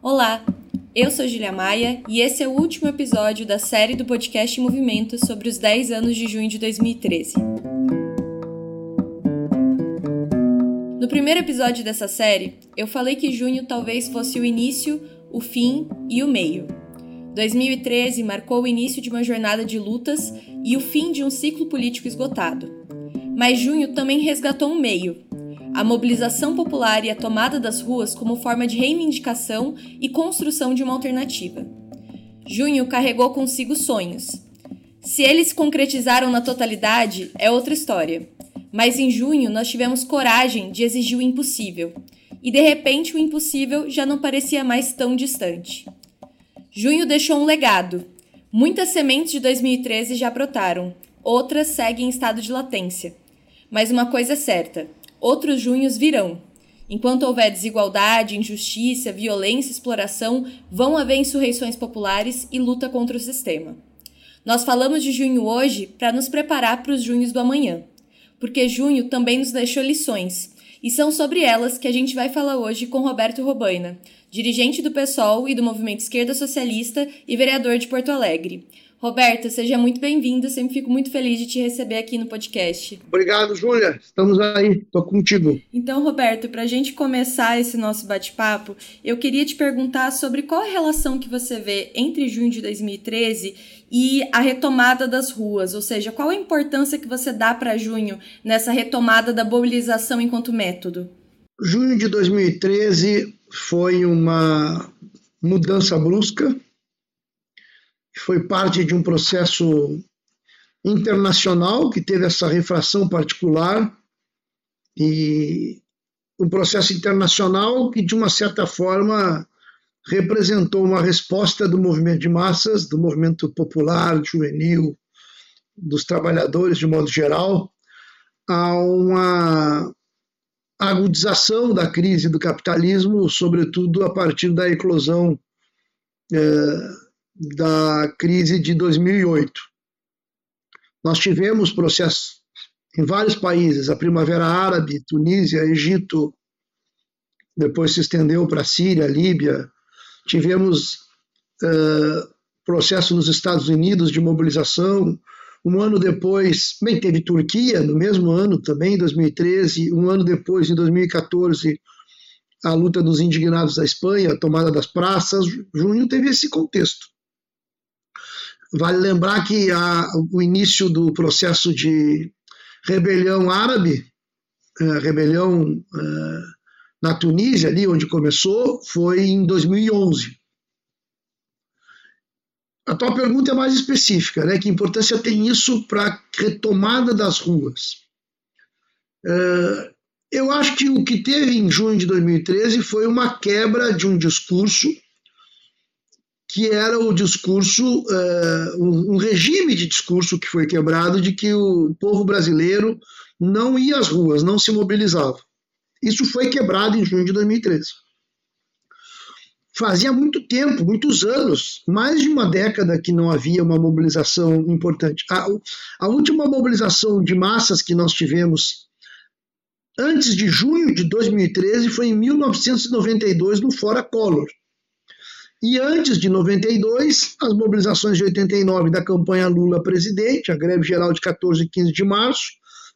Olá, eu sou Julia Maia e esse é o último episódio da série do podcast Movimento sobre os 10 anos de junho de 2013. No primeiro episódio dessa série, eu falei que junho talvez fosse o início, o fim e o meio. 2013 marcou o início de uma jornada de lutas e o fim de um ciclo político esgotado. Mas junho também resgatou um meio, a mobilização popular e a tomada das ruas como forma de reivindicação e construção de uma alternativa. Junho carregou consigo sonhos. Se eles se concretizaram na totalidade, é outra história. Mas em junho nós tivemos coragem de exigir o impossível, e de repente o impossível já não parecia mais tão distante. Junho deixou um legado. Muitas sementes de 2013 já brotaram, outras seguem em estado de latência. Mas uma coisa é certa: outros junhos virão. Enquanto houver desigualdade, injustiça, violência, exploração, vão haver insurreições populares e luta contra o sistema. Nós falamos de junho hoje para nos preparar para os junhos do amanhã, porque junho também nos deixou lições, e são sobre elas que a gente vai falar hoje com Roberto Robaina, dirigente do PSOL e do Movimento Esquerda Socialista e vereador de Porto Alegre. Roberta, seja muito bem-vinda. Sempre fico muito feliz de te receber aqui no podcast. Obrigado, Júlia. Estamos aí, estou contigo. Então, Roberto, para a gente começar esse nosso bate-papo, eu queria te perguntar sobre qual a relação que você vê entre junho de 2013 e a retomada das ruas, ou seja, qual a importância que você dá para junho nessa retomada da mobilização enquanto método? Junho de 2013 foi uma mudança brusca foi parte de um processo internacional que teve essa refração particular e um processo internacional que de uma certa forma representou uma resposta do movimento de massas, do movimento popular, juvenil, dos trabalhadores de modo geral, a uma agudização da crise do capitalismo, sobretudo a partir da eclosão eh, da crise de 2008. Nós tivemos processos em vários países, a Primavera Árabe, Tunísia, Egito, depois se estendeu para a Síria, Líbia. Tivemos uh, processo nos Estados Unidos de mobilização. Um ano depois, bem, teve Turquia, no mesmo ano também, em 2013. Um ano depois, em 2014, a luta dos indignados da Espanha, a tomada das praças. Junho teve esse contexto. Vale lembrar que a, o início do processo de rebelião árabe, é, rebelião é, na Tunísia, ali onde começou, foi em 2011. A tua pergunta é mais específica, né? Que importância tem isso para a retomada das ruas? É, eu acho que o que teve em junho de 2013 foi uma quebra de um discurso que era o discurso, uh, um, regime de discurso que foi quebrado de que o povo brasileiro não ia às ruas, não se mobilizava. Isso foi quebrado em junho de 2013. Fazia muito tempo, muitos anos, mais de uma década que não havia uma mobilização importante. A, a última mobilização de massas que nós tivemos antes de junho de 2013 foi em 1992 no Fora Collor e antes de 92, as mobilizações de 89 da campanha Lula presidente, a greve geral de 14 e 15 de março,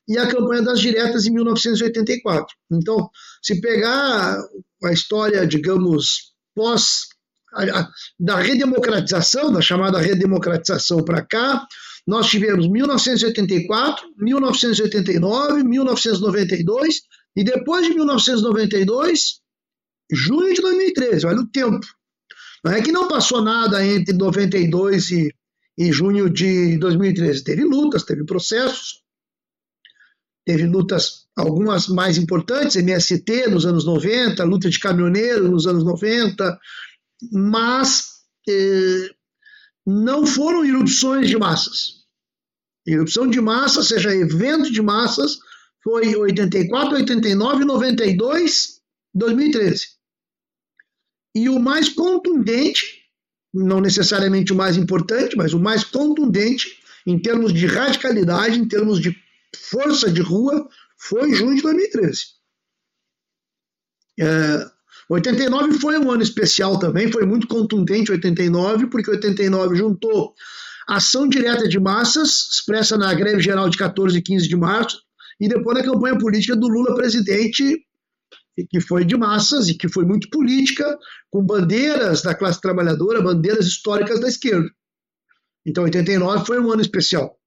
e a campanha das diretas em 1984. Então, se pegar a história, digamos, pós da redemocratização, da chamada redemocratização para cá, nós tivemos 1984, 1989, 1992 e depois de 1992, junho de 2013. Olha o tempo. Não é que não passou nada entre 92 e, e junho de 2013. Teve lutas, teve processos, teve lutas, algumas mais importantes, MST nos anos 90, luta de caminhoneiro nos anos 90, mas eh, não foram erupções de massas. Erupção de massa, seja evento de massas, foi 84, 89, 92, 2013. E o mais contundente, não necessariamente o mais importante, mas o mais contundente, em termos de radicalidade, em termos de força de rua, foi junho de 2013. É, 89 foi um ano especial também, foi muito contundente 89, porque 89 juntou ação direta de massas, expressa na greve geral de 14 e 15 de março, e depois na campanha política do Lula presidente, que foi de massas e que foi muito política, com bandeiras da classe trabalhadora, bandeiras históricas da esquerda. Então, 89 foi um ano especial.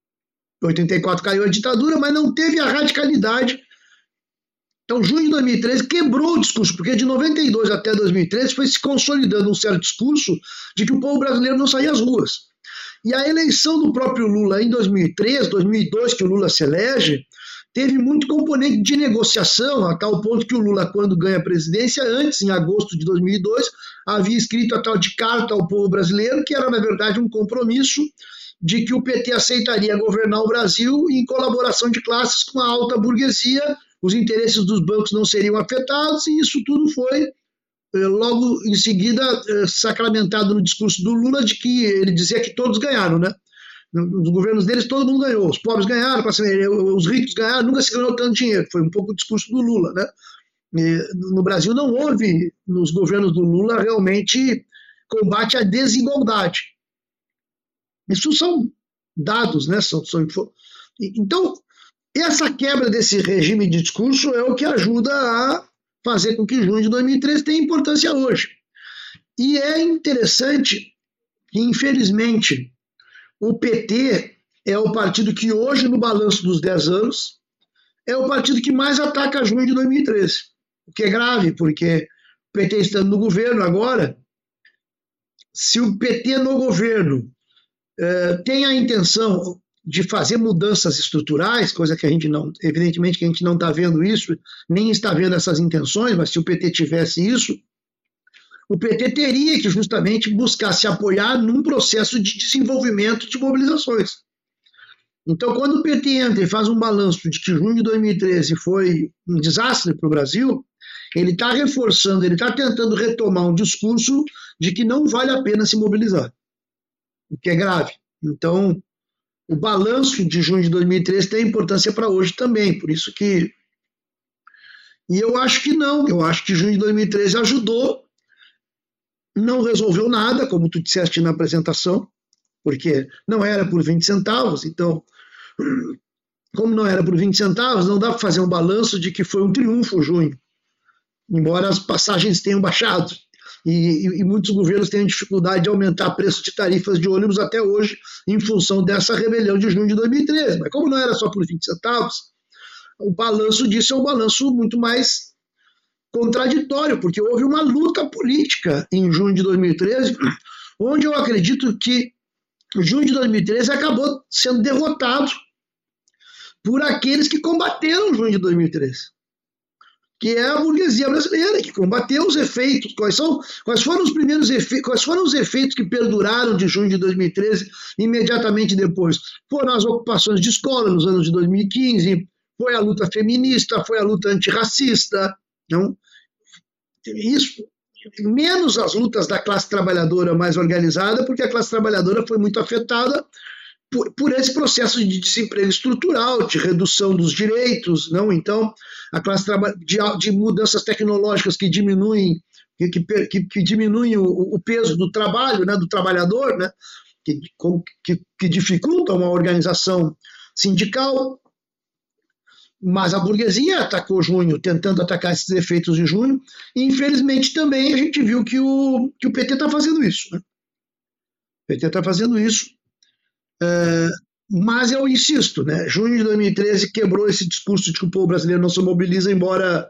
84 caiu a ditadura, mas não teve a radicalidade. Então, junho de 2013 quebrou o discurso, porque de 92 até 2013 foi se consolidando um certo discurso de que o povo brasileiro não saía às ruas. E a eleição do próprio Lula em 2003, 2002, que o Lula se elege, teve muito componente de negociação, a tal ponto que o Lula, quando ganha a presidência, antes, em agosto de 2002, havia escrito a tal de carta ao povo brasileiro, que era, na verdade, um compromisso de que o PT aceitaria governar o Brasil em colaboração de classes com a alta burguesia, os interesses dos bancos não seriam afetados, e isso tudo foi eh, logo em seguida eh, sacramentado no discurso do Lula de que ele dizia que todos ganharam, né? Nos governos deles, todo mundo ganhou. Os pobres ganharam, os ricos ganharam, nunca se ganhou tanto dinheiro. Foi um pouco o discurso do Lula. Né? No Brasil, não houve, nos governos do Lula, realmente combate à desigualdade. Isso são dados, né? São, são, então, essa quebra desse regime de discurso é o que ajuda a fazer com que junho de 2013 tenha importância hoje. E é interessante que, infelizmente, o PT é o partido que hoje, no balanço dos 10 anos, é o partido que mais ataca junho de 2013. O que é grave, porque o PT estando no governo agora, se o PT no governo eh, tem a intenção de fazer mudanças estruturais, coisa que a gente não, evidentemente que a gente não está vendo isso, nem está vendo essas intenções, mas se o PT tivesse isso, o PT teria que justamente buscar se apoiar num processo de desenvolvimento de mobilizações. Então, quando o PT entra e faz um balanço de que junho de 2013 foi um desastre para o Brasil, ele está reforçando, ele está tentando retomar um discurso de que não vale a pena se mobilizar, o que é grave. Então, o balanço de junho de 2013 tem importância para hoje também, por isso que. E eu acho que não, eu acho que junho de 2013 ajudou não resolveu nada, como tu disseste na apresentação, porque não era por 20 centavos, então, como não era por 20 centavos, não dá para fazer um balanço de que foi um triunfo junho, embora as passagens tenham baixado. E, e, muitos governos têm dificuldade de aumentar preço de tarifas de ônibus até hoje, em função dessa rebelião de junho de 2013. Mas como não era só por 20 centavos, o balanço disso é um balanço muito mais contraditório, porque houve uma luta política em junho de 2013, onde eu acredito que junho de 2013 acabou sendo derrotado por aqueles que combateram junho de 2013, que é a burguesia brasileira, que combateu os efeitos. Quais, são, quais foram os primeiros efeitos, quais foram os efeitos que perduraram de junho de 2013 imediatamente depois? Foram as ocupações de escola nos anos de 2015, foi a luta feminista, foi a luta antirracista, não? Isso menos as lutas da classe trabalhadora mais organizada, porque a classe trabalhadora foi muito afetada por, por, esse processo de desemprego estrutural, de redução dos direitos, não? Então, a classe de, de mudanças tecnológicas que diminuem que, que, que diminuem o, o, peso do trabalho, né, do trabalhador, né, que, que, que dificultam a organização sindical, mas a burguesia atacou junho, tentando atacar esses efeitos de junho, e infelizmente também a gente viu que o, que o PT está fazendo isso. Né? O PT está fazendo isso. É, mas eu insisto, né? junho de 2013 quebrou esse discurso de que o povo brasileiro não se mobiliza, embora,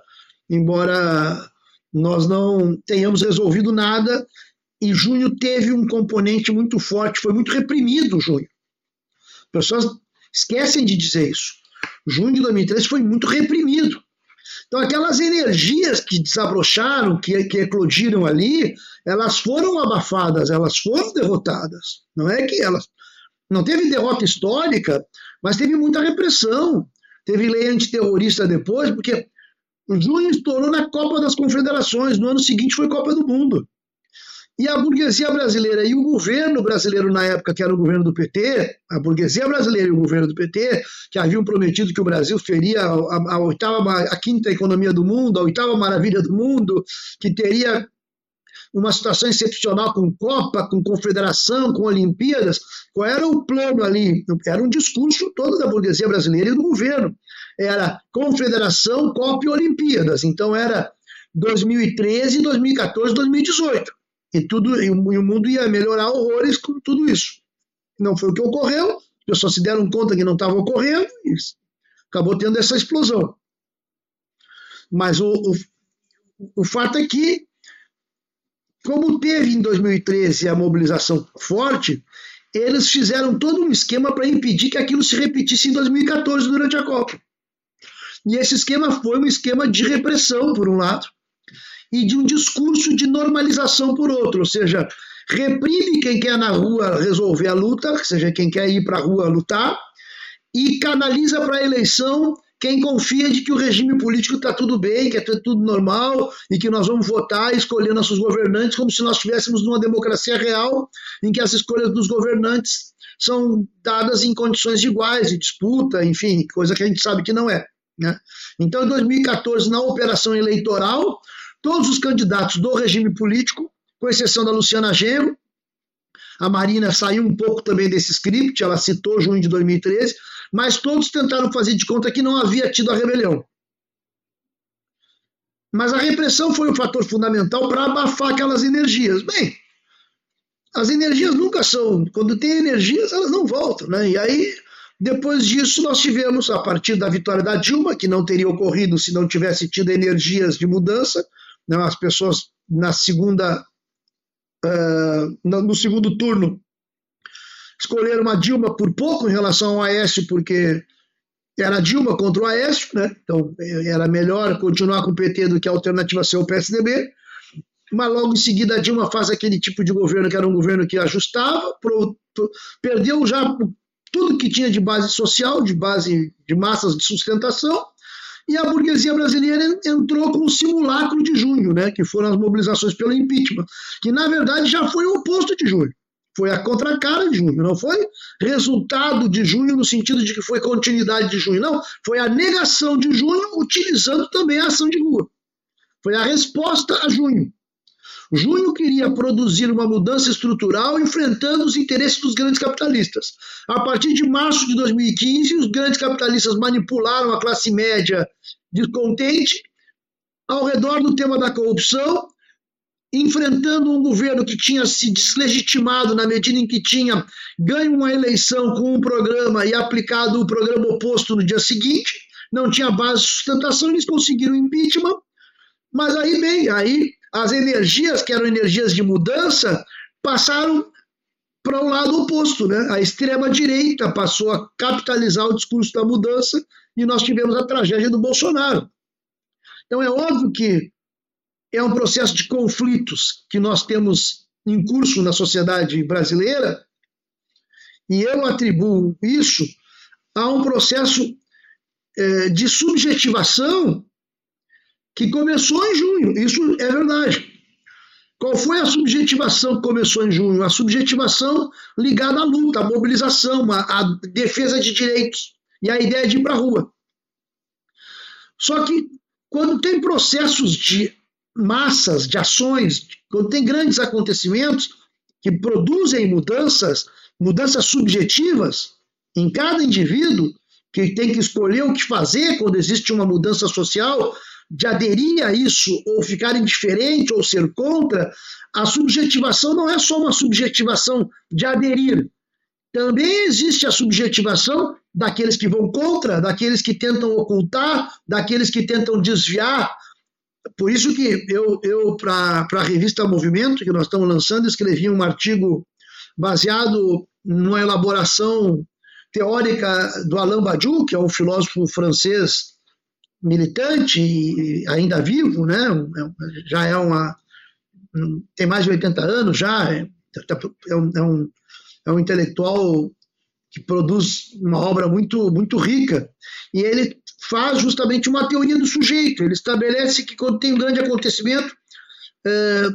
embora nós não tenhamos resolvido nada, e junho teve um componente muito forte, foi muito reprimido junho. As pessoas esquecem de dizer isso junho de 2013 foi muito reprimido. Então, aquelas energias que desabrocharam, que, que eclodiram ali, elas foram abafadas, elas foram derrotadas. Não é que elas. Não teve derrota histórica, mas teve muita repressão. Teve lei antiterrorista depois, porque junho estourou na Copa das Confederações, no ano seguinte foi Copa do Mundo. E a burguesia brasileira e o governo brasileiro na época, que era o governo do PT, a burguesia brasileira e o governo do PT, que haviam prometido que o Brasil seria a, a, oitava, a quinta economia do mundo, a oitava maravilha do mundo, que teria uma situação excepcional com Copa, com Confederação, com Olimpíadas. Qual era o plano ali? Era um discurso todo da burguesia brasileira e do governo. Era Confederação, Copa e Olimpíadas. Então era 2013, 2014, 2018. E, tudo, e o mundo ia melhorar horrores com tudo isso. Não foi o que ocorreu, as pessoas se deram conta que não estava ocorrendo e acabou tendo essa explosão. Mas o, o, o fato é que, como teve em 2013 a mobilização forte, eles fizeram todo um esquema para impedir que aquilo se repetisse em 2014 durante a Copa. E esse esquema foi um esquema de repressão, por um lado, e de um discurso de normalização por outro, ou seja, reprime quem quer na rua resolver a luta, ou seja, quem quer ir para a rua lutar, e canaliza para a eleição quem confia de que o regime político está tudo bem, que é tudo normal e que nós vamos votar e escolher nossos governantes como se nós estivéssemos numa democracia real em que as escolhas dos governantes são dadas em condições iguais de disputa, enfim, coisa que a gente sabe que não é. Né? Então, em 2014, na operação eleitoral, todos os candidatos do regime político, com exceção da Luciana Genro, a Marina saiu um pouco também desse script, ela citou junho de 2013, mas todos tentaram fazer de conta que não havia tido a rebelião. Mas a repressão foi um fator fundamental para abafar aquelas energias. Bem, as energias nunca são, quando tem energias, elas não voltam, né? E aí, depois disso, nós tivemos, a partir da vitória da Dilma, que não teria ocorrido se não tivesse tido energias de mudança, né, as pessoas na segunda, uh, no segundo turno escolheram uma Dilma por pouco em relação ao Aécio, porque era Dilma contra o Aécio, né? então era melhor continuar com o PT do que a alternativa ser o PSDB. Mas logo em seguida a Dilma faz aquele tipo de governo que era um governo que ajustava, pro, pro, perdeu já tudo que tinha de base social, de base de massas de sustentação, e a burguesia brasileira entrou com o simulacro de junho, né, que foram as mobilizações pelo impeachment, que na verdade já foi o oposto de junho. Foi a contracara de junho, não foi resultado de junho no sentido de que foi continuidade de junho, não. Foi a negação de junho utilizando também a ação de rua. Foi a resposta a junho. Junho queria produzir uma mudança estrutural enfrentando os interesses dos grandes capitalistas. A partir de março de 2015, os grandes capitalistas manipularam a classe média descontente ao redor do tema da corrupção, enfrentando um governo que tinha se deslegitimado na medida em que tinha ganho uma eleição com um programa e aplicado o programa oposto no dia seguinte, não tinha base de sustentação, eles conseguiram impeachment, mas aí bem, aí as energias que eram energias de mudança passaram para o um lado oposto, né? A extrema direita passou a capitalizar o discurso da mudança e nós tivemos a tragédia do Bolsonaro. Então é óbvio que é um processo de conflitos que nós temos em curso na sociedade brasileira, e eu atribuo isso a um processo é, de subjetivação que começou em junho. Isso é verdade. Qual foi a subjetivação que começou em junho? A subjetivação ligada à luta, à mobilização, à, à defesa de direitos e à ideia de ir para a rua. Só que quando tem processos de massas, de ações, quando tem grandes acontecimentos que produzem mudanças, mudanças subjetivas em cada indivíduo, que tem que escolher o que fazer quando existe uma mudança social, de aderir a isso, ou ficar indiferente, ou ser contra, a subjetivação não é só uma subjetivação de aderir. Também existe a subjetivação daqueles que vão contra, daqueles que tentam ocultar, daqueles que tentam desviar. Por isso que eu, eu para a revista Movimento, que nós estamos lançando, escrevi um artigo baseado numa elaboração teórica do Alain Badiou, que é um filósofo francês militante e ainda vivo, né? Já é uma tem mais de 80 anos já, é, é, um, é, um, é um intelectual que produz uma obra muito muito rica e ele faz justamente uma teoria do sujeito. Ele estabelece que quando tem um grande acontecimento, é,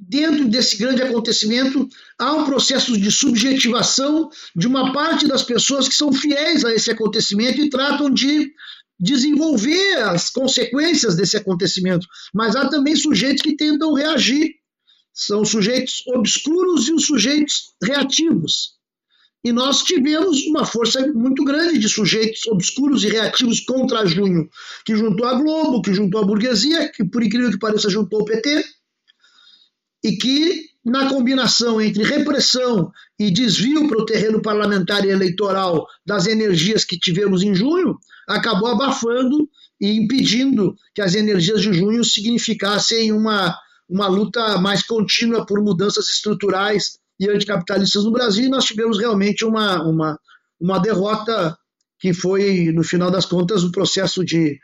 dentro desse grande acontecimento, há um processo de subjetivação de uma parte das pessoas que são fiéis a esse acontecimento e tratam de desenvolver as consequências desse acontecimento. Mas há também sujeitos que tentam reagir. São sujeitos obscuros e os sujeitos reativos. E nós tivemos uma força muito grande de sujeitos obscuros e reativos contra junho, que juntou a Globo, que juntou a burguesia, que por incrível que pareça juntou o PT, e que, na combinação entre repressão e desvio para o terreno parlamentar e eleitoral das energias que tivemos em junho, acabou abafando e impedindo que as energias de junho significassem uma, uma luta mais contínua por mudanças estruturais e anticapitalistas no Brasil, e nós tivemos realmente uma, uma, uma derrota que foi, no final das contas, um processo de,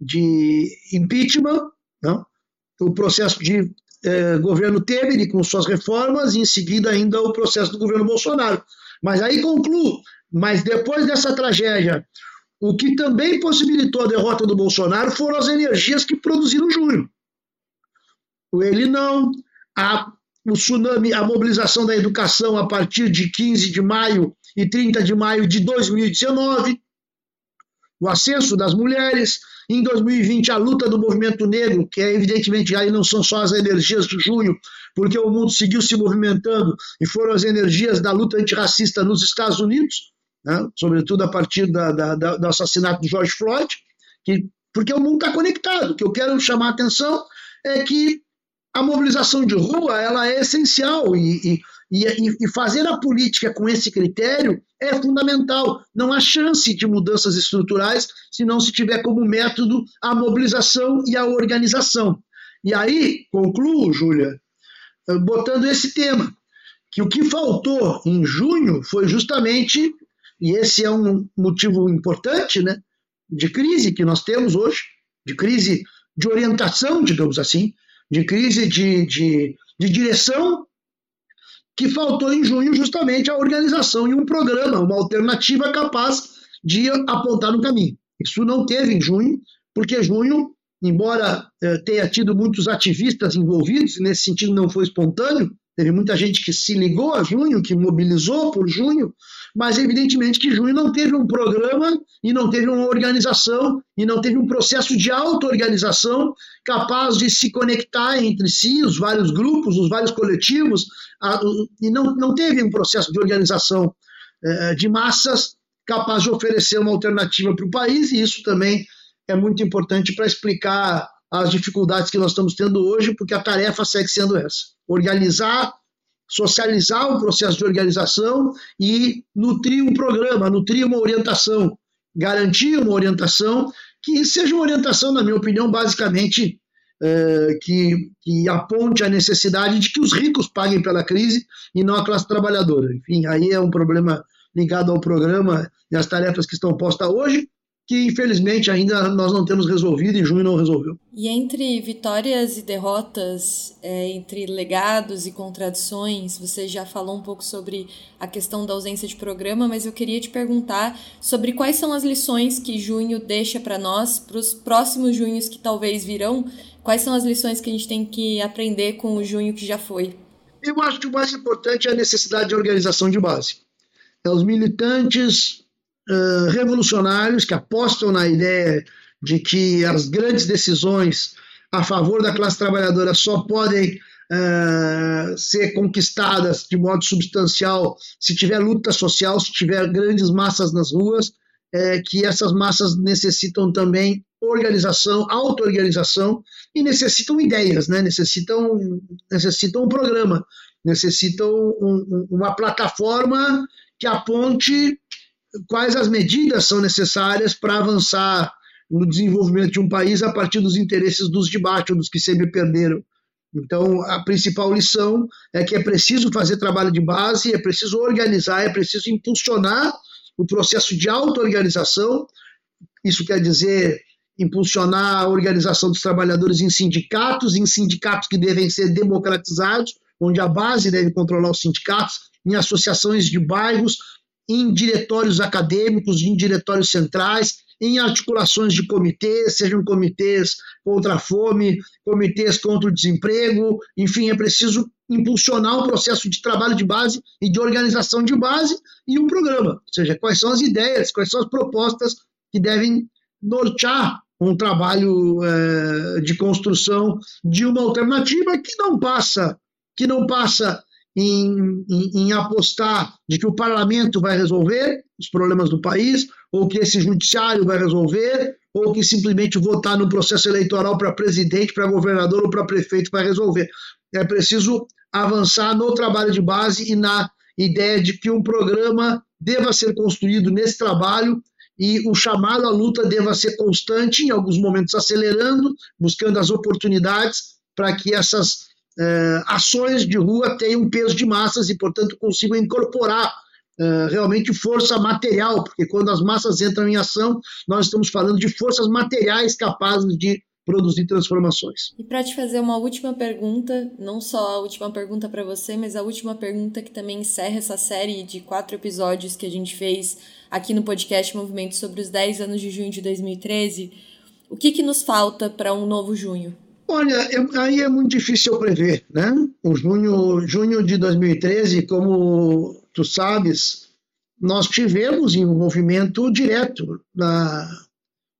de impeachment, não? o processo de é, governo Temer com suas reformas, e em seguida ainda o processo do governo Bolsonaro. Mas aí concluo, mas depois dessa tragédia, o que também possibilitou a derrota do Bolsonaro foram as energias que produziram junho. Ele não, a, o tsunami, a mobilização da educação a partir de 15 de maio e 30 de maio de 2019, o ascenso das mulheres, em 2020, a luta do movimento negro, que é evidentemente aí não são só as energias de junho, porque o mundo seguiu se movimentando e foram as energias da luta antirracista nos Estados Unidos, né? sobretudo a partir da, da, da, do assassinato de George Floyd, que, porque o mundo está conectado. O que eu quero chamar a atenção é que a mobilização de rua ela é essencial e, e, e, fazer a política com esse critério é fundamental. Não há chance de mudanças estruturais se não se tiver como método a mobilização e a organização. E aí, concluo, Júlia, eh, botando esse tema, que o que faltou em junho foi justamente, e esse é um motivo importante, né, de crise que nós temos hoje, de crise de orientação, digamos assim, de crise de, de, de direção que faltou em junho justamente a organização e um programa, uma alternativa capaz de apontar no caminho. Isso não teve em junho, porque junho, embora eh, tenha tido muitos ativistas envolvidos, nesse sentido não foi espontâneo, teve muita gente que se ligou a junho, que mobilizou por junho, mas evidentemente que junho não teve um programa e não teve uma organização e não teve um processo de auto-organização capaz de se conectar entre si, os vários grupos, os vários coletivos, e não, não teve um processo de organização é, de massas capaz de oferecer uma alternativa para o país, e isso também é muito importante para explicar as dificuldades que nós estamos tendo hoje, porque a tarefa segue sendo essa: organizar socializar o processo de organização e nutrir um programa, nutrir uma orientação, garantir uma orientação que seja uma orientação, na minha opinião, basicamente é, que, que aponte a necessidade de que os ricos paguem pela crise e não a classe trabalhadora. Enfim, aí é um problema ligado ao programa e às tarefas que estão postas hoje, que infelizmente ainda nós não temos resolvido e junho não resolveu. E entre vitórias e derrotas, é, entre legados e contradições, você já falou um pouco sobre a questão da ausência de programa, mas eu queria te perguntar sobre quais são as lições que junho deixa para nós, para os próximos junhos que talvez virão, quais são as lições que a gente tem que aprender com o junho que já foi? Eu acho que o mais importante é a necessidade de organização de base. É os militantes revolucionários que apostam na ideia de que as grandes decisões a favor da classe trabalhadora só podem uh, ser conquistadas de modo substancial se tiver luta social, se tiver grandes massas nas ruas, é, que essas massas necessitam também organização, auto-organização e necessitam ideias, né? necessitam, necessitam um programa, necessitam um, um, uma plataforma que aponte quais as medidas são necessárias para avançar no desenvolvimento de um país a partir dos interesses dos de baixo, dos que sempre perderam. Então, a principal lição é que é preciso fazer trabalho de base, é preciso organizar, é preciso impulsionar o processo de auto-organização. Isso quer dizer impulsionar a organização dos trabalhadores em sindicatos, em sindicatos que devem ser democratizados, onde a base deve controlar os sindicatos, em associações de bairros, em diretórios acadêmicos, em diretórios centrais, em articulações de comitês, sejam comitês contra a fome, comitês contra o desemprego, enfim, é preciso impulsionar o processo de trabalho de base e de organização de base e um programa, ou seja, quais são as ideias, quais são as propostas que devem nortear um trabalho é, de construção de uma alternativa que não passa, que não passa em, em, em, apostar de que o parlamento vai resolver os problemas do país, ou que esse judiciário vai resolver, ou que simplesmente votar no processo eleitoral para presidente, para governador ou para prefeito vai resolver. É preciso avançar no trabalho de base e na ideia de que um programa deva ser construído nesse trabalho e o chamado à luta deva ser constante, em alguns momentos acelerando, buscando as oportunidades para que essas eh, ações de rua tenham peso de massas e, portanto, consigam incorporar eh, realmente força material, porque quando as massas entram em ação, nós estamos falando de forças materiais capazes de produzir transformações. E para te fazer uma última pergunta, não só a última pergunta para você, mas a última pergunta que também encerra essa série de quatro episódios que a gente fez aqui no podcast Movimento sobre os 10 anos de junho de 2013. O que, que nos falta para um novo junho? Olha, aí é muito difícil prever, né? O junho, junho de 2013, como tu sabes, nós tivemos envolvimento direto na,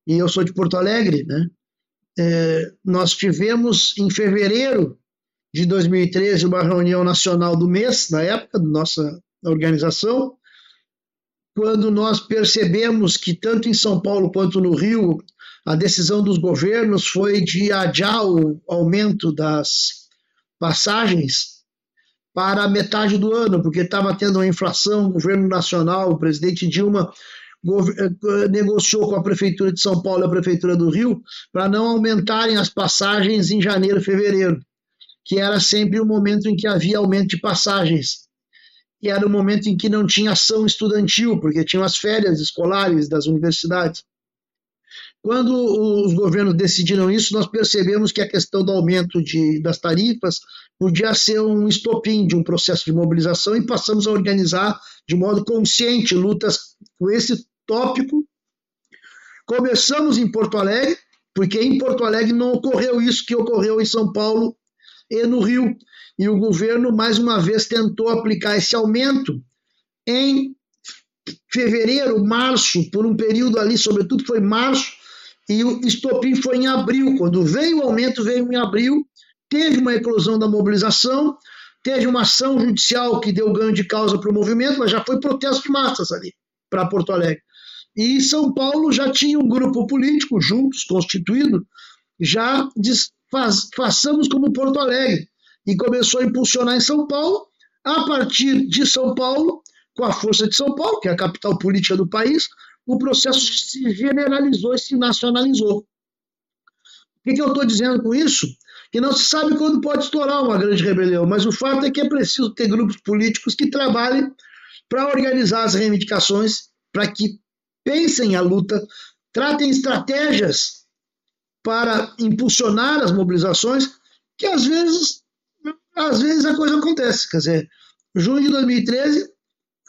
e eu sou de Porto Alegre, né? É, nós tivemos em fevereiro de 2013 uma reunião nacional do mês, na época da nossa organização, quando nós percebemos que tanto em São Paulo quanto no Rio a decisão dos governos foi de adiar o aumento das passagens para metade do ano, porque estava tendo uma inflação, o governo nacional, o presidente Dilma eh, negociou com a prefeitura de São Paulo e a prefeitura do Rio para não aumentarem as passagens em janeiro e fevereiro, que era sempre o momento em que havia aumento de passagens. E era o momento em que não tinha ação estudantil, porque tinham as férias escolares das universidades. Quando os governos decidiram isso, nós percebemos que a questão do aumento de, das tarifas podia ser um estopim de um processo de mobilização e passamos a organizar de modo consciente lutas com esse tópico. Começamos em Porto Alegre, porque em Porto Alegre não ocorreu isso que ocorreu em São Paulo e no Rio. E o governo, mais uma vez, tentou aplicar esse aumento em fevereiro, março, por um período ali, sobretudo foi março, e o estopim foi em abril. Quando veio o aumento, veio em abril, teve uma eclosão da mobilização, teve uma ação judicial que deu ganho de causa para o movimento, mas já foi protesto de massas ali para Porto Alegre. E São Paulo já tinha um grupo político juntos, constituído, já diz, faz, façamos como Porto Alegre. E começou a impulsionar em São Paulo. A partir de São Paulo, com a força de São Paulo, que é a capital política do país, o processo se generalizou e se nacionalizou. O que, que eu estou dizendo com isso? Que não se sabe quando pode estourar uma grande rebelião, mas o fato é que é preciso ter grupos políticos que trabalhem para organizar as reivindicações, para que pensem a luta, tratem estratégias para impulsionar as mobilizações, que às vezes, às vezes a coisa acontece. Quer dizer, junho de 2013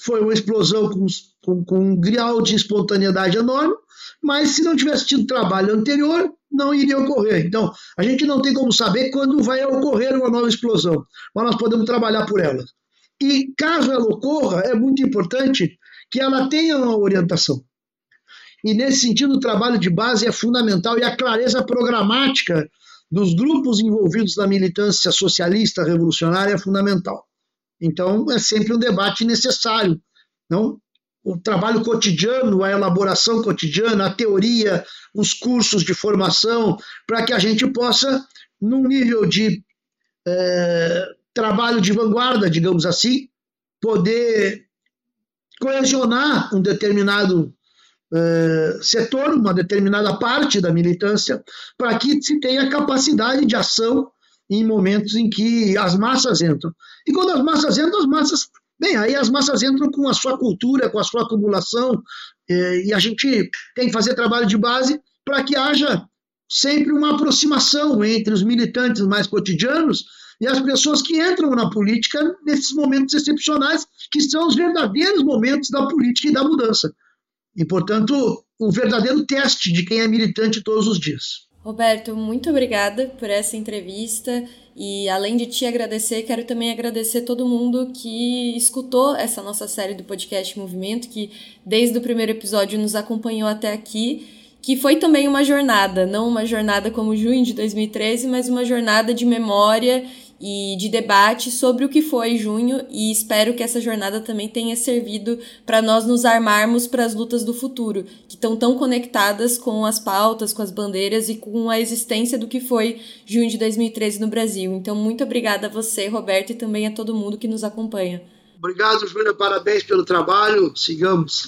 foi uma explosão com, com, com um grau de espontaneidade enorme, mas se não tivesse tido trabalho anterior, não iria ocorrer. Então, a gente não tem como saber quando vai ocorrer uma nova explosão, mas nós podemos trabalhar por ela. E caso ela ocorra, é muito importante que ela tenha uma orientação. E nesse sentido, o trabalho de base é fundamental e a clareza programática dos grupos envolvidos na militância socialista revolucionária é fundamental. Então, é sempre um debate necessário. Não? O trabalho cotidiano, a elaboração cotidiana, a teoria, os cursos de formação, para que a gente possa, num nível de é, trabalho de vanguarda, digamos assim, poder coesionar um determinado é, setor, uma determinada parte da militância, para que se tenha capacidade de ação em momentos em que as massas entram. E quando as massas entram, as massas. Bem, aí as massas entram com a sua cultura, com a sua acumulação, eh, e a gente tem que fazer trabalho de base para que haja sempre uma aproximação entre os militantes mais cotidianos e as pessoas que entram na política nesses momentos excepcionais, que são os verdadeiros momentos da política e da mudança. E, portanto, o verdadeiro teste de quem é militante todos os dias. Roberto, muito obrigada por essa entrevista. E além de te agradecer, quero também agradecer todo mundo que escutou essa nossa série do podcast Movimento, que desde o primeiro episódio nos acompanhou até aqui, que foi também uma jornada, não uma jornada como junho de 2013, mas uma jornada de memória e de debate sobre o que foi junho e espero que essa jornada também tenha servido para nós nos armarmos para as lutas do futuro, que estão tão conectadas com as pautas, com as bandeiras e com a existência do que foi junho de 2013 no Brasil. Então, muito obrigada a você, Roberto, e também a todo mundo que nos acompanha. Obrigado, Júlia. Parabéns pelo trabalho. Sigamos.